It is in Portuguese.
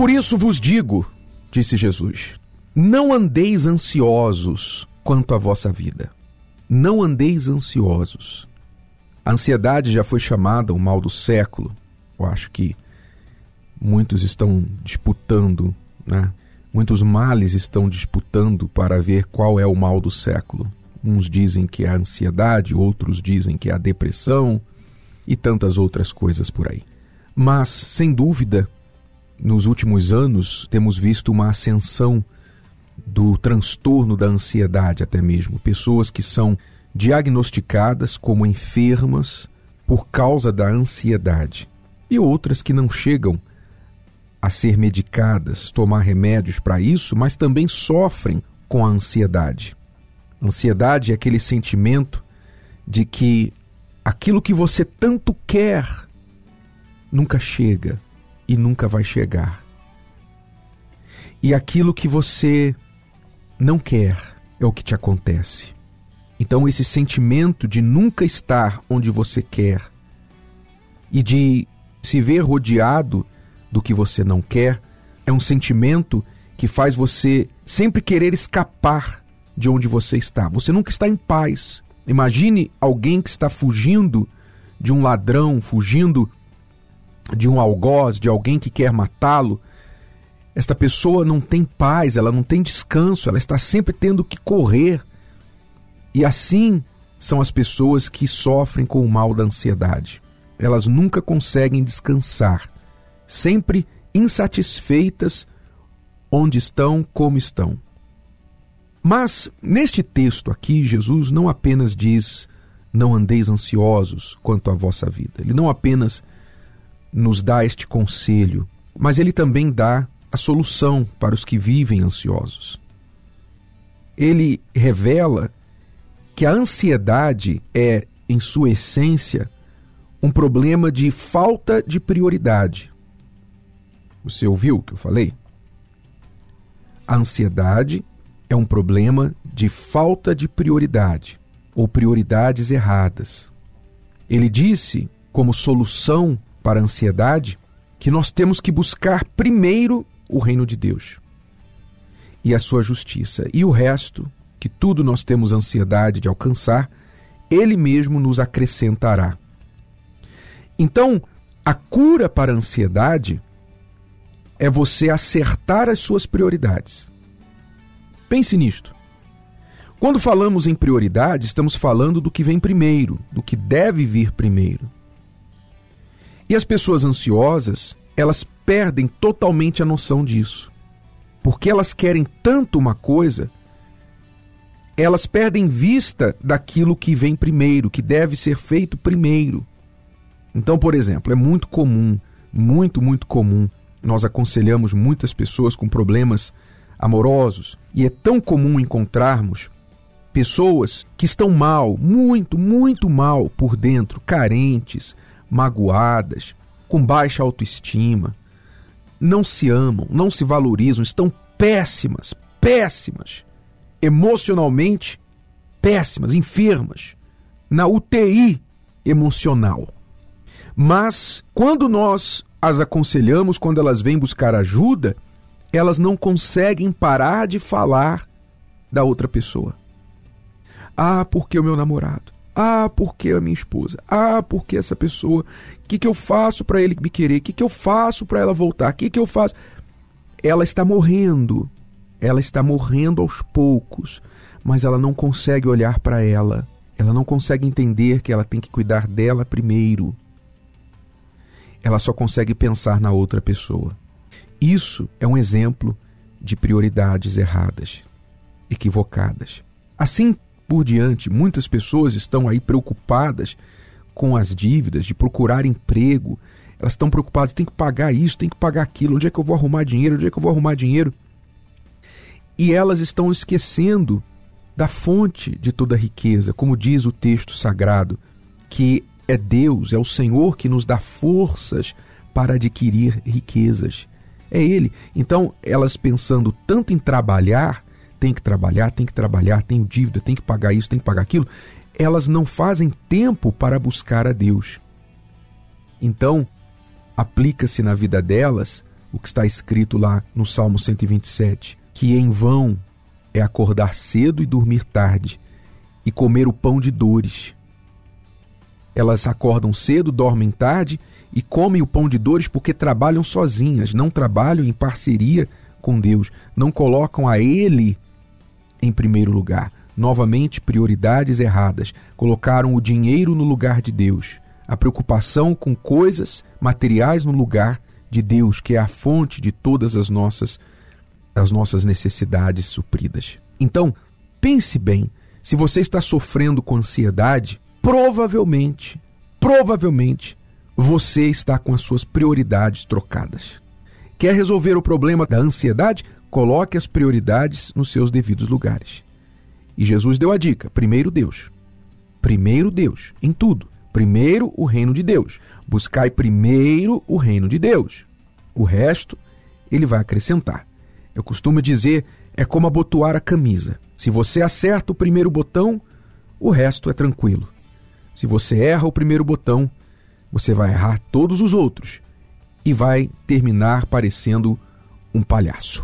Por isso vos digo, disse Jesus, não andeis ansiosos quanto à vossa vida. Não andeis ansiosos. A ansiedade já foi chamada o mal do século. Eu acho que muitos estão disputando, né? Muitos males estão disputando para ver qual é o mal do século. Uns dizem que é a ansiedade, outros dizem que é a depressão e tantas outras coisas por aí. Mas, sem dúvida, nos últimos anos temos visto uma ascensão do transtorno da ansiedade, até mesmo. Pessoas que são diagnosticadas como enfermas por causa da ansiedade, e outras que não chegam a ser medicadas, tomar remédios para isso, mas também sofrem com a ansiedade. Ansiedade é aquele sentimento de que aquilo que você tanto quer nunca chega e nunca vai chegar. E aquilo que você não quer é o que te acontece. Então, esse sentimento de nunca estar onde você quer e de se ver rodeado do que você não quer é um sentimento que faz você sempre querer escapar de onde você está. Você nunca está em paz. Imagine alguém que está fugindo de um ladrão, fugindo de um algoz, de alguém que quer matá-lo. Esta pessoa não tem paz, ela não tem descanso, ela está sempre tendo que correr. E assim são as pessoas que sofrem com o mal da ansiedade. Elas nunca conseguem descansar, sempre insatisfeitas onde estão, como estão. Mas neste texto aqui, Jesus não apenas diz: não andeis ansiosos quanto à vossa vida. Ele não apenas nos dá este conselho, mas ele também dá a solução para os que vivem ansiosos. Ele revela que a ansiedade é, em sua essência, um problema de falta de prioridade. Você ouviu o que eu falei? A ansiedade é um problema de falta de prioridade ou prioridades erradas. Ele disse, como solução para a ansiedade, que nós temos que buscar primeiro o reino de Deus e a sua justiça, e o resto, que tudo nós temos ansiedade de alcançar, ele mesmo nos acrescentará. Então, a cura para a ansiedade é você acertar as suas prioridades. Pense nisto. Quando falamos em prioridade, estamos falando do que vem primeiro, do que deve vir primeiro. E as pessoas ansiosas, elas perdem totalmente a noção disso. Porque elas querem tanto uma coisa, elas perdem vista daquilo que vem primeiro, que deve ser feito primeiro. Então, por exemplo, é muito comum, muito, muito comum, nós aconselhamos muitas pessoas com problemas amorosos. E é tão comum encontrarmos pessoas que estão mal, muito, muito mal por dentro, carentes, magoadas, com baixa autoestima, não se amam, não se valorizam, estão péssimas, péssimas, emocionalmente péssimas, enfermas, na UTI emocional. Mas quando nós as aconselhamos, quando elas vêm buscar ajuda, elas não conseguem parar de falar da outra pessoa. Ah, porque o meu namorado. Ah, porque a minha esposa. Ah, porque essa pessoa. O que, que eu faço para ele me querer? O que, que eu faço para ela voltar? O que, que eu faço? Ela está morrendo. Ela está morrendo aos poucos. Mas ela não consegue olhar para ela. Ela não consegue entender que ela tem que cuidar dela primeiro. Ela só consegue pensar na outra pessoa. Isso é um exemplo de prioridades erradas, equivocadas. Assim por diante, muitas pessoas estão aí preocupadas com as dívidas, de procurar emprego. Elas estão preocupadas, tem que pagar isso, tem que pagar aquilo, onde é que eu vou arrumar dinheiro, onde é que eu vou arrumar dinheiro? E elas estão esquecendo da fonte de toda riqueza, como diz o texto sagrado, que é Deus, é o Senhor que nos dá forças para adquirir riquezas é ele. Então, elas pensando tanto em trabalhar, tem que trabalhar, tem que trabalhar, tem dívida, tem que pagar isso, tem que pagar aquilo, elas não fazem tempo para buscar a Deus. Então, aplica-se na vida delas o que está escrito lá no Salmo 127, que em vão é acordar cedo e dormir tarde e comer o pão de dores. Elas acordam cedo, dormem tarde e comem o pão de dores porque trabalham sozinhas, não trabalham em parceria com Deus, não colocam a Ele em primeiro lugar. Novamente, prioridades erradas. Colocaram o dinheiro no lugar de Deus, a preocupação com coisas materiais no lugar de Deus, que é a fonte de todas as nossas as nossas necessidades supridas. Então, pense bem, se você está sofrendo com ansiedade, provavelmente, provavelmente você está com as suas prioridades trocadas. Quer resolver o problema da ansiedade? Coloque as prioridades nos seus devidos lugares. E Jesus deu a dica: primeiro Deus. Primeiro Deus, em tudo. Primeiro o reino de Deus. Buscai primeiro o reino de Deus. O resto ele vai acrescentar. Eu costumo dizer, é como abotoar a camisa. Se você acerta o primeiro botão, o resto é tranquilo. Se você erra o primeiro botão, você vai errar todos os outros e vai terminar parecendo um palhaço.